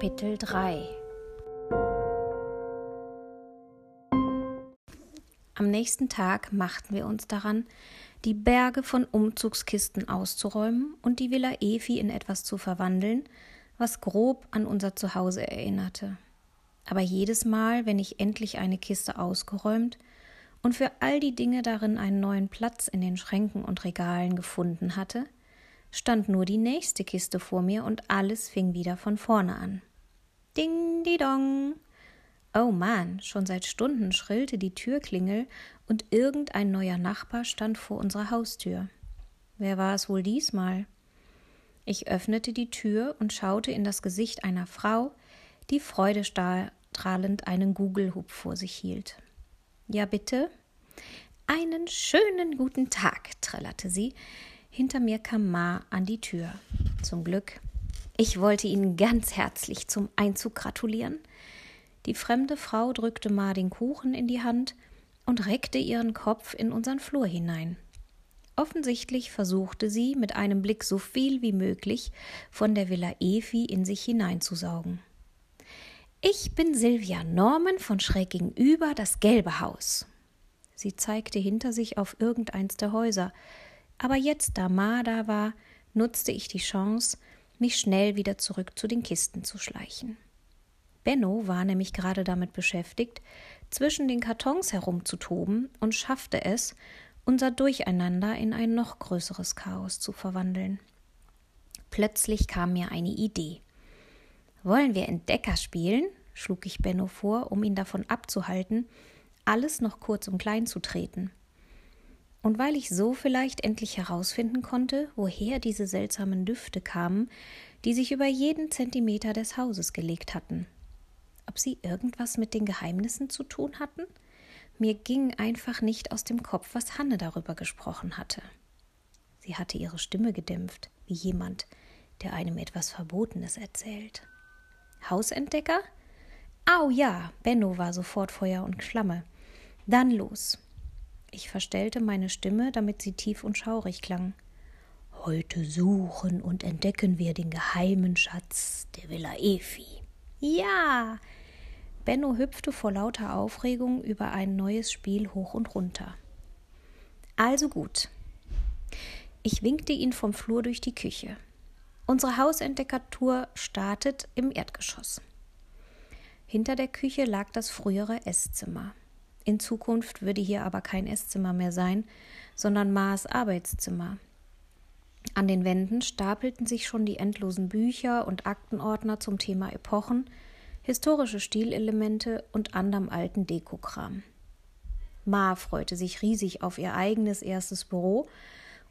Kapitel 3 Am nächsten Tag machten wir uns daran, die Berge von Umzugskisten auszuräumen und die Villa Efi in etwas zu verwandeln, was grob an unser Zuhause erinnerte. Aber jedes Mal, wenn ich endlich eine Kiste ausgeräumt und für all die Dinge darin einen neuen Platz in den Schränken und Regalen gefunden hatte, stand nur die nächste Kiste vor mir und alles fing wieder von vorne an. Ding, di dong. Oh Mann, schon seit Stunden schrillte die Türklingel und irgendein neuer Nachbar stand vor unserer Haustür. Wer war es wohl diesmal? Ich öffnete die Tür und schaute in das Gesicht einer Frau, die freudestrahlend einen Gugelhub vor sich hielt. Ja, bitte? Einen schönen guten Tag, trällerte sie. Hinter mir kam Ma an die Tür. Zum Glück. Ich wollte Ihnen ganz herzlich zum Einzug gratulieren. Die fremde Frau drückte Ma den Kuchen in die Hand und reckte ihren Kopf in unseren Flur hinein. Offensichtlich versuchte sie, mit einem Blick so viel wie möglich von der Villa Efi in sich hineinzusaugen. Ich bin Silvia Norman von schräg gegenüber das gelbe Haus. Sie zeigte hinter sich auf irgendeins der Häuser, aber jetzt, da Ma da war, nutzte ich die Chance, mich schnell wieder zurück zu den Kisten zu schleichen. Benno war nämlich gerade damit beschäftigt, zwischen den Kartons herumzutoben und schaffte es, unser Durcheinander in ein noch größeres Chaos zu verwandeln. Plötzlich kam mir eine Idee. Wollen wir Entdecker spielen? schlug ich Benno vor, um ihn davon abzuhalten, alles noch kurz und klein zu treten. Und weil ich so vielleicht endlich herausfinden konnte, woher diese seltsamen Düfte kamen, die sich über jeden Zentimeter des Hauses gelegt hatten. Ob sie irgendwas mit den Geheimnissen zu tun hatten? Mir ging einfach nicht aus dem Kopf, was Hanne darüber gesprochen hatte. Sie hatte ihre Stimme gedämpft, wie jemand, der einem etwas Verbotenes erzählt. Hausentdecker? Au ja, Benno war sofort Feuer und Flamme. Dann los. Ich verstellte meine Stimme, damit sie tief und schaurig klang. Heute suchen und entdecken wir den geheimen Schatz der Villa Efi. Ja! Benno hüpfte vor lauter Aufregung über ein neues Spiel hoch und runter. Also gut. Ich winkte ihn vom Flur durch die Küche. Unsere Hausentdeckertour startet im Erdgeschoss. Hinter der Küche lag das frühere Esszimmer. In Zukunft würde hier aber kein Esszimmer mehr sein, sondern Maas Arbeitszimmer. An den Wänden stapelten sich schon die endlosen Bücher und Aktenordner zum Thema Epochen, historische Stilelemente und anderem alten Dekokram. Ma freute sich riesig auf ihr eigenes erstes Büro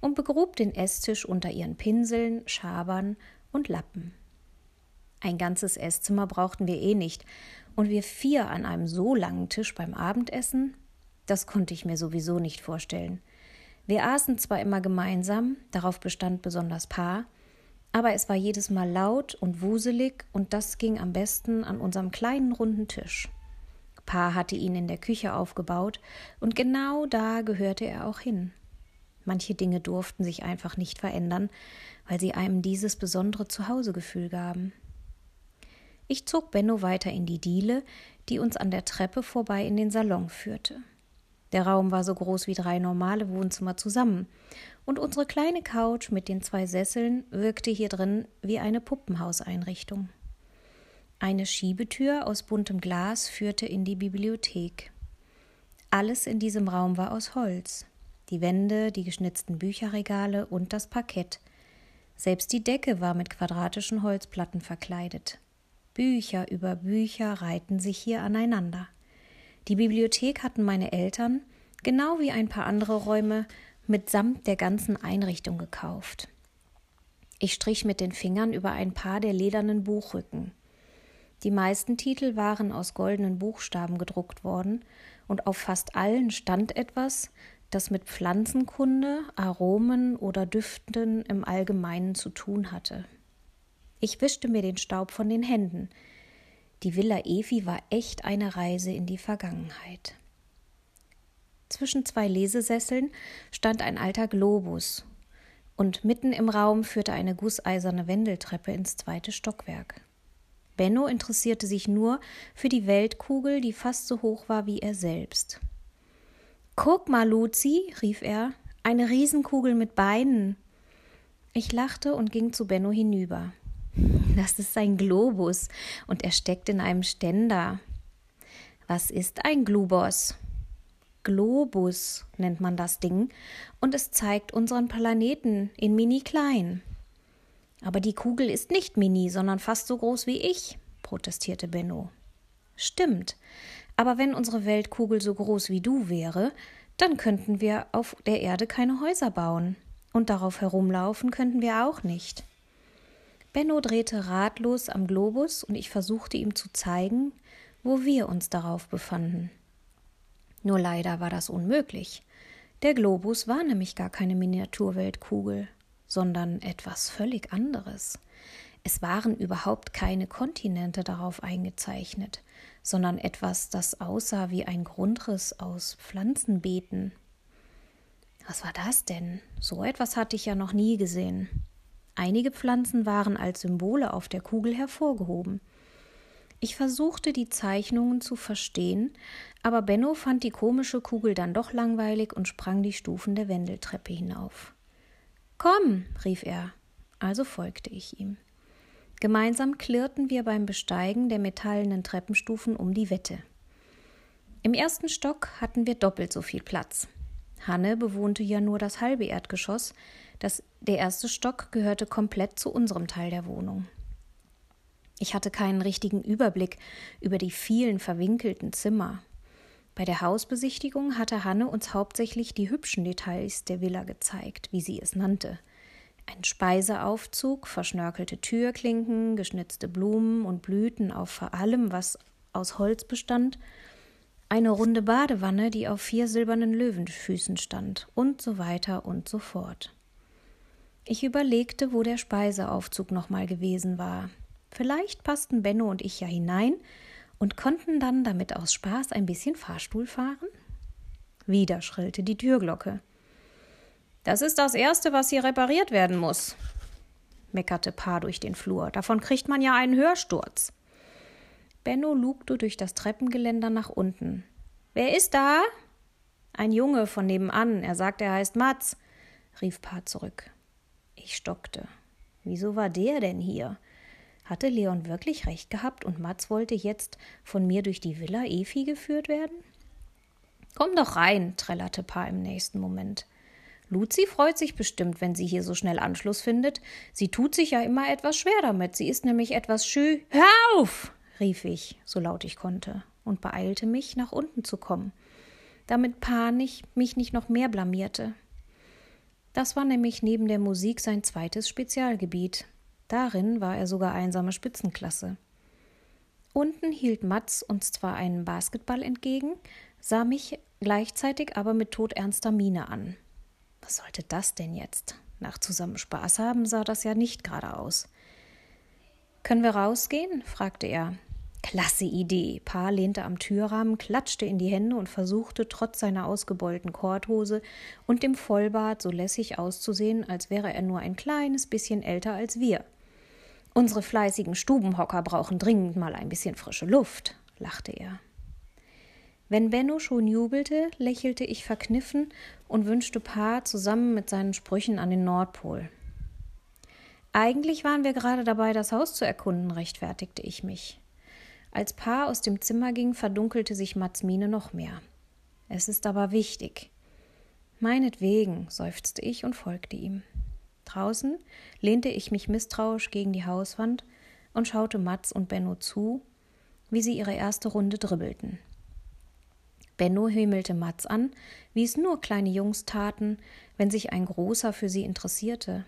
und begrub den Esstisch unter ihren Pinseln, Schabern und Lappen. Ein ganzes Esszimmer brauchten wir eh nicht, und wir vier an einem so langen Tisch beim Abendessen, das konnte ich mir sowieso nicht vorstellen. Wir aßen zwar immer gemeinsam, darauf bestand besonders Paar, aber es war jedes Mal laut und wuselig und das ging am besten an unserem kleinen runden Tisch. Paar hatte ihn in der Küche aufgebaut und genau da gehörte er auch hin. Manche Dinge durften sich einfach nicht verändern, weil sie einem dieses besondere Zuhausegefühl gaben. Ich zog Benno weiter in die Diele, die uns an der Treppe vorbei in den Salon führte. Der Raum war so groß wie drei normale Wohnzimmer zusammen, und unsere kleine Couch mit den zwei Sesseln wirkte hier drin wie eine Puppenhauseinrichtung. Eine Schiebetür aus buntem Glas führte in die Bibliothek. Alles in diesem Raum war aus Holz. Die Wände, die geschnitzten Bücherregale und das Parkett. Selbst die Decke war mit quadratischen Holzplatten verkleidet. Bücher über Bücher reihten sich hier aneinander. Die Bibliothek hatten meine Eltern, genau wie ein paar andere Räume, mitsamt der ganzen Einrichtung gekauft. Ich strich mit den Fingern über ein paar der ledernen Buchrücken. Die meisten Titel waren aus goldenen Buchstaben gedruckt worden, und auf fast allen stand etwas, das mit Pflanzenkunde, Aromen oder Düften im Allgemeinen zu tun hatte. Ich wischte mir den Staub von den Händen. Die Villa Evi war echt eine Reise in die Vergangenheit. Zwischen zwei Lesesesseln stand ein alter Globus, und mitten im Raum führte eine gusseiserne Wendeltreppe ins zweite Stockwerk. Benno interessierte sich nur für die Weltkugel, die fast so hoch war wie er selbst. Guck mal, Luzi, rief er, eine Riesenkugel mit Beinen. Ich lachte und ging zu Benno hinüber. Das ist ein Globus und er steckt in einem Ständer. Was ist ein Globos? Globus nennt man das Ding und es zeigt unseren Planeten in mini klein. Aber die Kugel ist nicht mini, sondern fast so groß wie ich, protestierte Benno. Stimmt, aber wenn unsere Weltkugel so groß wie du wäre, dann könnten wir auf der Erde keine Häuser bauen. Und darauf herumlaufen könnten wir auch nicht. Benno drehte ratlos am Globus und ich versuchte ihm zu zeigen, wo wir uns darauf befanden. Nur leider war das unmöglich. Der Globus war nämlich gar keine Miniaturweltkugel sondern etwas völlig anderes. Es waren überhaupt keine Kontinente darauf eingezeichnet, sondern etwas, das aussah wie ein Grundriss aus Pflanzenbeeten. Was war das denn? So etwas hatte ich ja noch nie gesehen. Einige Pflanzen waren als Symbole auf der Kugel hervorgehoben. Ich versuchte die Zeichnungen zu verstehen, aber Benno fand die komische Kugel dann doch langweilig und sprang die Stufen der Wendeltreppe hinauf. Komm, rief er, also folgte ich ihm. Gemeinsam klirrten wir beim Besteigen der metallenen Treppenstufen um die Wette. Im ersten Stock hatten wir doppelt so viel Platz. Hanne bewohnte ja nur das halbe Erdgeschoss, das, der erste Stock gehörte komplett zu unserem Teil der Wohnung. Ich hatte keinen richtigen Überblick über die vielen verwinkelten Zimmer. Bei der Hausbesichtigung hatte Hanne uns hauptsächlich die hübschen Details der Villa gezeigt, wie sie es nannte. Ein Speiseaufzug, verschnörkelte Türklinken, geschnitzte Blumen und Blüten auf vor allem, was aus Holz bestand, eine runde Badewanne, die auf vier silbernen Löwenfüßen stand, und so weiter und so fort. Ich überlegte, wo der Speiseaufzug nochmal gewesen war. Vielleicht passten Benno und ich ja hinein, und konnten dann damit aus Spaß ein bisschen Fahrstuhl fahren? Wieder schrillte die Türglocke. Das ist das Erste, was hier repariert werden muss, meckerte Pa durch den Flur. Davon kriegt man ja einen Hörsturz. Benno lugte durch das Treppengeländer nach unten. Wer ist da? Ein Junge von nebenan. Er sagt, er heißt Mats, rief Pa zurück. Ich stockte. Wieso war der denn hier? Hatte Leon wirklich recht gehabt und Mats wollte jetzt von mir durch die Villa Efi geführt werden? Komm doch rein, trällerte Pa im nächsten Moment. Luzi freut sich bestimmt, wenn sie hier so schnell Anschluss findet. Sie tut sich ja immer etwas schwer damit. Sie ist nämlich etwas schü. Hör auf! rief ich, so laut ich konnte, und beeilte mich, nach unten zu kommen, damit Pa nicht, mich nicht noch mehr blamierte. Das war nämlich neben der Musik sein zweites Spezialgebiet. Darin war er sogar einsame Spitzenklasse. Unten hielt Mats uns zwar einen Basketball entgegen, sah mich gleichzeitig aber mit todernster Miene an. Was sollte das denn jetzt? Nach zusammen Spaß haben sah das ja nicht gerade aus. Können wir rausgehen? fragte er. Klasse Idee. Pa lehnte am Türrahmen, klatschte in die Hände und versuchte, trotz seiner ausgebeulten Korthose und dem Vollbart so lässig auszusehen, als wäre er nur ein kleines bisschen älter als wir. Unsere fleißigen Stubenhocker brauchen dringend mal ein bisschen frische Luft, lachte er. Wenn Benno schon jubelte, lächelte ich verkniffen und wünschte Pa zusammen mit seinen Sprüchen an den Nordpol. Eigentlich waren wir gerade dabei, das Haus zu erkunden, rechtfertigte ich mich. Als Pa aus dem Zimmer ging, verdunkelte sich Mats Miene noch mehr. Es ist aber wichtig. Meinetwegen, seufzte ich und folgte ihm. Draußen lehnte ich mich misstrauisch gegen die Hauswand und schaute Mats und Benno zu, wie sie ihre erste Runde dribbelten. Benno himmelte Mats an, wie es nur kleine Jungs taten, wenn sich ein Großer für sie interessierte.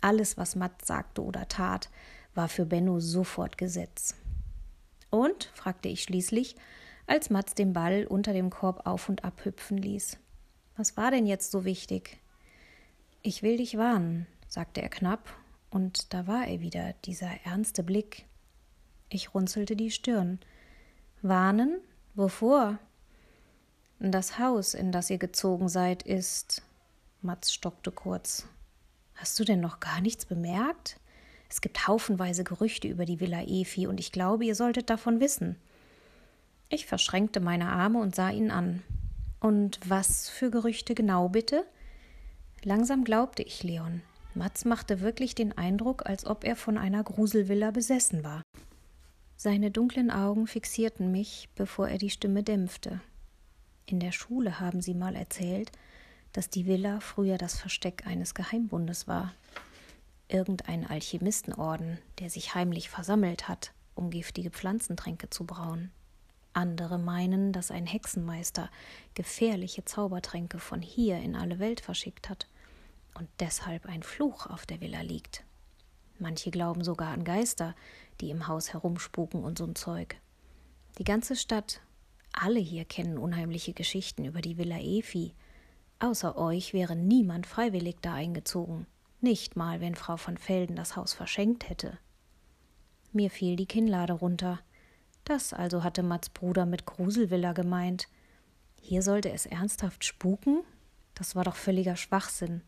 Alles, was Mats sagte oder tat, war für Benno sofort Gesetz. Und? fragte ich schließlich, als Mats den Ball unter dem Korb auf und ab hüpfen ließ. Was war denn jetzt so wichtig? Ich will dich warnen, sagte er knapp, und da war er wieder, dieser ernste Blick. Ich runzelte die Stirn. Warnen? Wovor? Das Haus, in das ihr gezogen seid, ist. Mats stockte kurz. Hast du denn noch gar nichts bemerkt? Es gibt haufenweise Gerüchte über die Villa Efi und ich glaube, ihr solltet davon wissen. Ich verschränkte meine Arme und sah ihn an. Und was für Gerüchte genau bitte? Langsam glaubte ich Leon. Mats machte wirklich den Eindruck, als ob er von einer Gruselvilla besessen war. Seine dunklen Augen fixierten mich, bevor er die Stimme dämpfte. In der Schule haben sie mal erzählt, dass die Villa früher das Versteck eines Geheimbundes war. Irgendein Alchemistenorden, der sich heimlich versammelt hat, um giftige Pflanzentränke zu brauen. Andere meinen, dass ein Hexenmeister gefährliche Zaubertränke von hier in alle Welt verschickt hat und deshalb ein Fluch auf der Villa liegt. Manche glauben sogar an Geister, die im Haus herumspuken und so'n Zeug. Die ganze Stadt, alle hier kennen unheimliche Geschichten über die Villa Efi, Außer euch wäre niemand freiwillig da eingezogen, nicht mal, wenn Frau von Felden das Haus verschenkt hätte. Mir fiel die Kinnlade runter. Das also hatte Mats Bruder mit Gruselvilla gemeint. Hier sollte es ernsthaft spuken? Das war doch völliger Schwachsinn.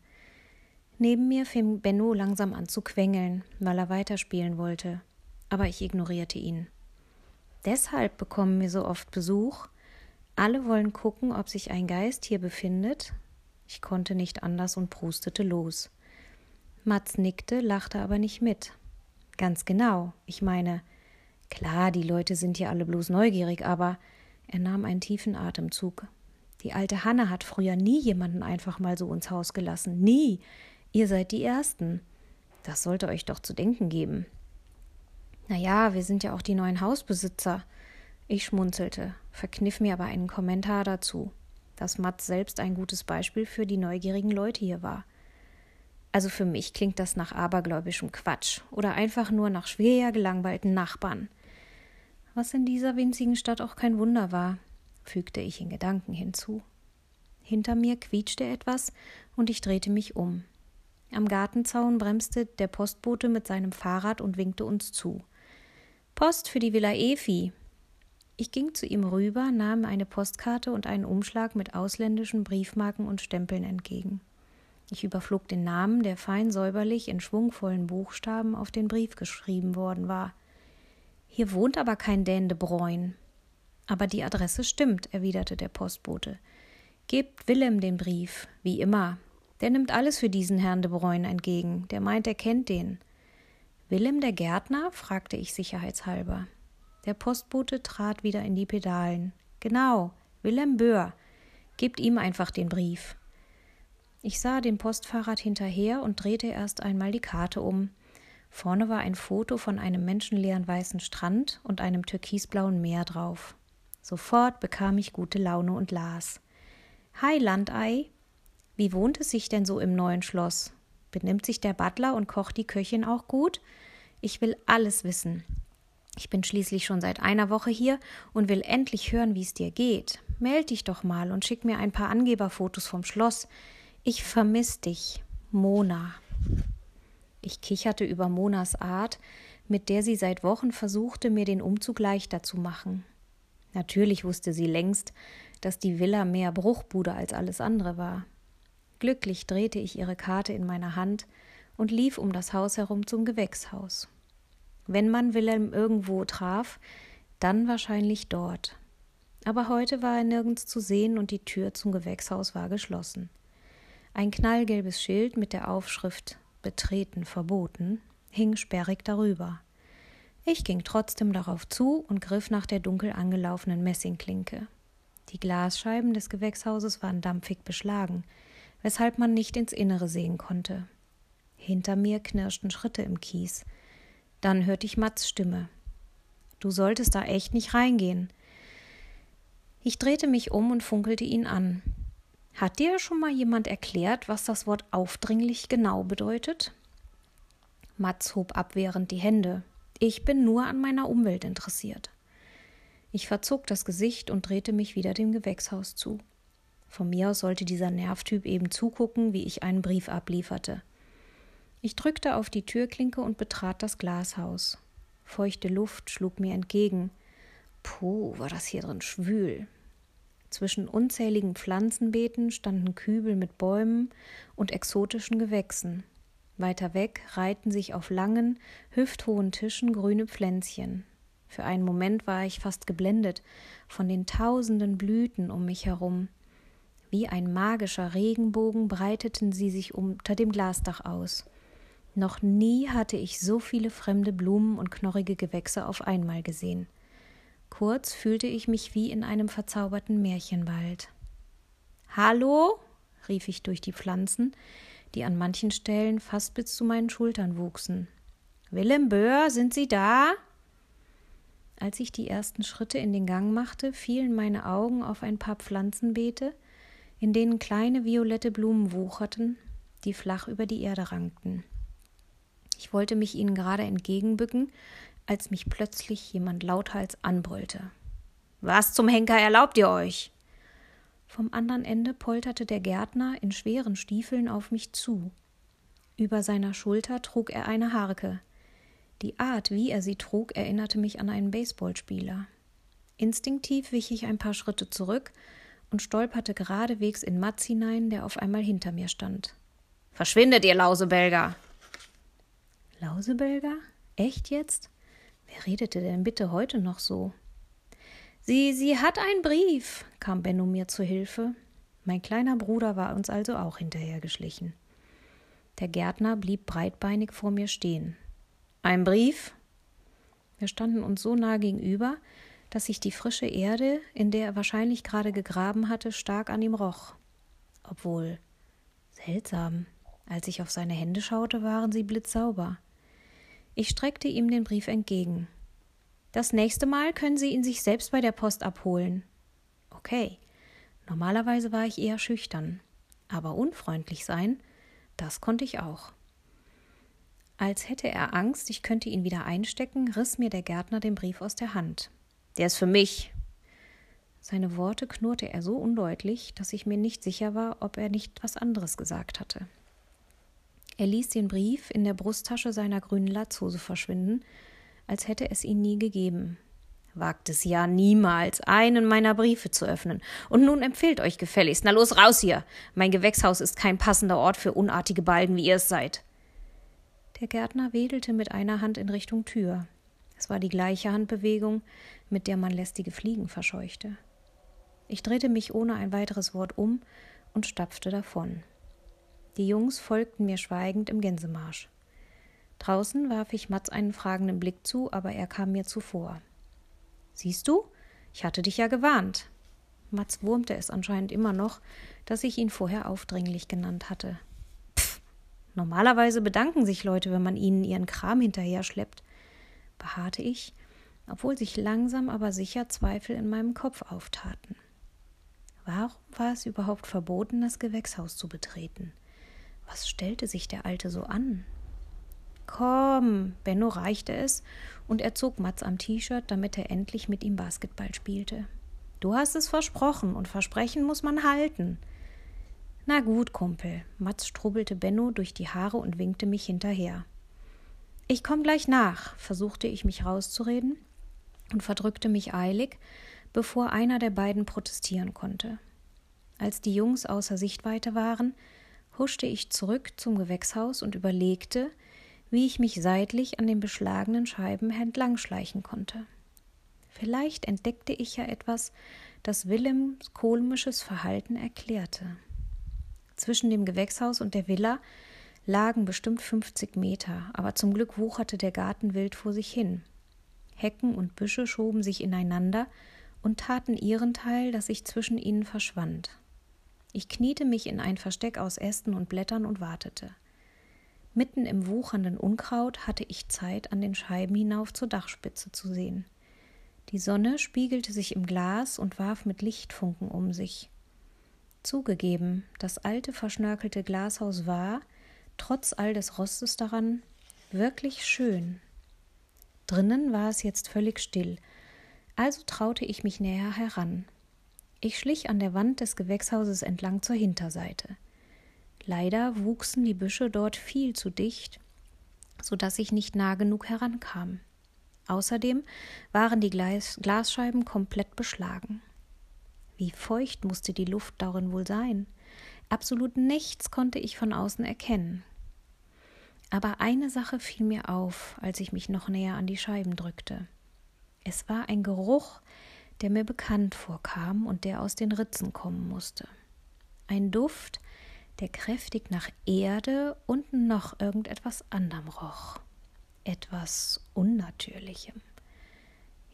Neben mir fing Benno langsam an zu quengeln, weil er weiterspielen wollte. Aber ich ignorierte ihn. Deshalb bekommen wir so oft Besuch. Alle wollen gucken, ob sich ein Geist hier befindet, ich konnte nicht anders und prustete los. Mats nickte, lachte aber nicht mit. Ganz genau. Ich meine, klar, die Leute sind hier alle bloß neugierig, aber er nahm einen tiefen Atemzug. Die alte Hanne hat früher nie jemanden einfach mal so ins Haus gelassen. Nie. Ihr seid die Ersten. Das sollte euch doch zu denken geben. Na ja, wir sind ja auch die neuen Hausbesitzer. Ich schmunzelte, verkniff mir aber einen Kommentar dazu dass Mats selbst ein gutes Beispiel für die neugierigen Leute hier war. Also für mich klingt das nach abergläubischem Quatsch oder einfach nur nach schwer gelangweilten Nachbarn. Was in dieser winzigen Stadt auch kein Wunder war, fügte ich in Gedanken hinzu. Hinter mir quietschte etwas und ich drehte mich um. Am Gartenzaun bremste der Postbote mit seinem Fahrrad und winkte uns zu. Post für die Villa Efi, ich ging zu ihm rüber, nahm eine Postkarte und einen Umschlag mit ausländischen Briefmarken und Stempeln entgegen. Ich überflog den Namen, der fein säuberlich in schwungvollen Buchstaben auf den Brief geschrieben worden war. Hier wohnt aber kein Dän de Bruyn. Aber die Adresse stimmt, erwiderte der Postbote. Gebt Willem den Brief, wie immer. Der nimmt alles für diesen Herrn de Bruyn entgegen. Der meint, er kennt den. Willem der Gärtner? fragte ich sicherheitshalber. Der Postbote trat wieder in die Pedalen. Genau, Wilhelm Böhr. Gebt ihm einfach den Brief. Ich sah dem Postfahrrad hinterher und drehte erst einmal die Karte um. Vorne war ein Foto von einem menschenleeren weißen Strand und einem türkisblauen Meer drauf. Sofort bekam ich gute Laune und las. Hi, Landei. Wie wohnt es sich denn so im neuen Schloss? Benimmt sich der Butler und kocht die Köchin auch gut? Ich will alles wissen. Ich bin schließlich schon seit einer Woche hier und will endlich hören, wie es dir geht. Meld dich doch mal und schick mir ein paar Angeberfotos vom Schloss. Ich vermiss dich, Mona. Ich kicherte über Monas Art, mit der sie seit Wochen versuchte, mir den Umzug leichter zu machen. Natürlich wusste sie längst, dass die Villa mehr Bruchbude als alles andere war. Glücklich drehte ich ihre Karte in meiner Hand und lief um das Haus herum zum Gewächshaus. Wenn man Wilhelm irgendwo traf, dann wahrscheinlich dort. Aber heute war er nirgends zu sehen und die Tür zum Gewächshaus war geschlossen. Ein knallgelbes Schild mit der Aufschrift Betreten verboten hing sperrig darüber. Ich ging trotzdem darauf zu und griff nach der dunkel angelaufenen Messingklinke. Die Glasscheiben des Gewächshauses waren dampfig beschlagen, weshalb man nicht ins Innere sehen konnte. Hinter mir knirschten Schritte im Kies. Dann hörte ich Mats Stimme. Du solltest da echt nicht reingehen. Ich drehte mich um und funkelte ihn an. Hat dir schon mal jemand erklärt, was das Wort aufdringlich genau bedeutet? Mats hob abwehrend die Hände. Ich bin nur an meiner Umwelt interessiert. Ich verzog das Gesicht und drehte mich wieder dem Gewächshaus zu. Von mir aus sollte dieser Nervtyp eben zugucken, wie ich einen Brief ablieferte. Ich drückte auf die Türklinke und betrat das Glashaus. Feuchte Luft schlug mir entgegen. Puh, war das hier drin schwül. Zwischen unzähligen Pflanzenbeeten standen Kübel mit Bäumen und exotischen Gewächsen. Weiter weg reihten sich auf langen, hüfthohen Tischen grüne Pflänzchen. Für einen Moment war ich fast geblendet von den tausenden Blüten um mich herum. Wie ein magischer Regenbogen breiteten sie sich unter dem Glasdach aus. Noch nie hatte ich so viele fremde Blumen und knorrige Gewächse auf einmal gesehen. Kurz fühlte ich mich wie in einem verzauberten Märchenwald. Hallo? rief ich durch die Pflanzen, die an manchen Stellen fast bis zu meinen Schultern wuchsen. Willem Böhr, sind Sie da? Als ich die ersten Schritte in den Gang machte, fielen meine Augen auf ein paar Pflanzenbeete, in denen kleine violette Blumen wucherten, die flach über die Erde rankten. Ich wollte mich ihnen gerade entgegenbücken, als mich plötzlich jemand lauthals anbrüllte. Was zum Henker erlaubt ihr euch? Vom anderen Ende polterte der Gärtner in schweren Stiefeln auf mich zu. Über seiner Schulter trug er eine Harke. Die Art, wie er sie trug, erinnerte mich an einen Baseballspieler. Instinktiv wich ich ein paar Schritte zurück und stolperte geradewegs in Matz hinein, der auf einmal hinter mir stand. Verschwindet, ihr Lausebelger! Lausebelger? Echt jetzt? Wer redete denn bitte heute noch so? Sie, sie hat einen Brief, kam Benno mir zu Hilfe. Mein kleiner Bruder war uns also auch hinterhergeschlichen. Der Gärtner blieb breitbeinig vor mir stehen. Ein Brief? Wir standen uns so nah gegenüber, dass sich die frische Erde, in der er wahrscheinlich gerade gegraben hatte, stark an ihm roch. Obwohl seltsam. Als ich auf seine Hände schaute, waren sie blitzsauber. Ich streckte ihm den Brief entgegen. Das nächste Mal können Sie ihn sich selbst bei der Post abholen. Okay. Normalerweise war ich eher schüchtern. Aber unfreundlich sein, das konnte ich auch. Als hätte er Angst, ich könnte ihn wieder einstecken, riss mir der Gärtner den Brief aus der Hand. Der ist für mich. Seine Worte knurrte er so undeutlich, dass ich mir nicht sicher war, ob er nicht was anderes gesagt hatte. Er ließ den Brief in der Brusttasche seiner grünen Latzhose verschwinden als hätte es ihn nie gegeben. Wagt es ja niemals, einen meiner Briefe zu öffnen. Und nun empfehlt euch gefälligst. Na los, raus hier! Mein Gewächshaus ist kein passender Ort für unartige Balgen, wie ihr es seid. Der Gärtner wedelte mit einer Hand in Richtung Tür. Es war die gleiche Handbewegung, mit der man lästige Fliegen verscheuchte. Ich drehte mich ohne ein weiteres Wort um und stapfte davon. Die Jungs folgten mir schweigend im Gänsemarsch. Draußen warf ich Mats einen fragenden Blick zu, aber er kam mir zuvor. Siehst du? Ich hatte dich ja gewarnt. Mats wurmte es anscheinend immer noch, dass ich ihn vorher aufdringlich genannt hatte. Pff, normalerweise bedanken sich Leute, wenn man ihnen ihren Kram hinterher schleppt, beharrte ich, obwohl sich langsam aber sicher Zweifel in meinem Kopf auftaten. Warum war es überhaupt verboten, das Gewächshaus zu betreten? Was stellte sich der Alte so an? Komm, Benno reichte es und er zog Mats am T-Shirt, damit er endlich mit ihm Basketball spielte. Du hast es versprochen und Versprechen muss man halten. Na gut, Kumpel. Mats strubbelte Benno durch die Haare und winkte mich hinterher. Ich komm gleich nach, versuchte ich mich rauszureden und verdrückte mich eilig, bevor einer der beiden protestieren konnte. Als die Jungs außer Sichtweite waren, huschte ich zurück zum Gewächshaus und überlegte, wie ich mich seitlich an den beschlagenen Scheiben entlangschleichen konnte. Vielleicht entdeckte ich ja etwas, das Willems komisches Verhalten erklärte. Zwischen dem Gewächshaus und der Villa lagen bestimmt 50 Meter, aber zum Glück wucherte der Garten wild vor sich hin. Hecken und Büsche schoben sich ineinander und taten ihren Teil, dass ich zwischen ihnen verschwand. Ich kniete mich in ein Versteck aus Ästen und Blättern und wartete. Mitten im wuchernden Unkraut hatte ich Zeit, an den Scheiben hinauf zur Dachspitze zu sehen. Die Sonne spiegelte sich im Glas und warf mit Lichtfunken um sich. Zugegeben, das alte verschnörkelte Glashaus war, trotz all des Rostes daran, wirklich schön. Drinnen war es jetzt völlig still, also traute ich mich näher heran. Ich schlich an der Wand des Gewächshauses entlang zur Hinterseite. Leider wuchsen die Büsche dort viel zu dicht, so dass ich nicht nah genug herankam. Außerdem waren die Glas Glasscheiben komplett beschlagen. Wie feucht musste die Luft darin wohl sein? Absolut nichts konnte ich von außen erkennen. Aber eine Sache fiel mir auf, als ich mich noch näher an die Scheiben drückte. Es war ein Geruch, der mir bekannt vorkam und der aus den Ritzen kommen musste. Ein Duft, der kräftig nach Erde und noch irgendetwas anderem roch. Etwas Unnatürlichem.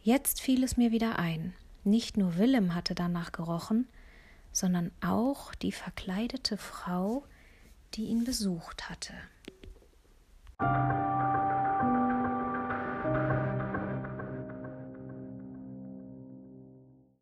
Jetzt fiel es mir wieder ein. Nicht nur Willem hatte danach gerochen, sondern auch die verkleidete Frau, die ihn besucht hatte.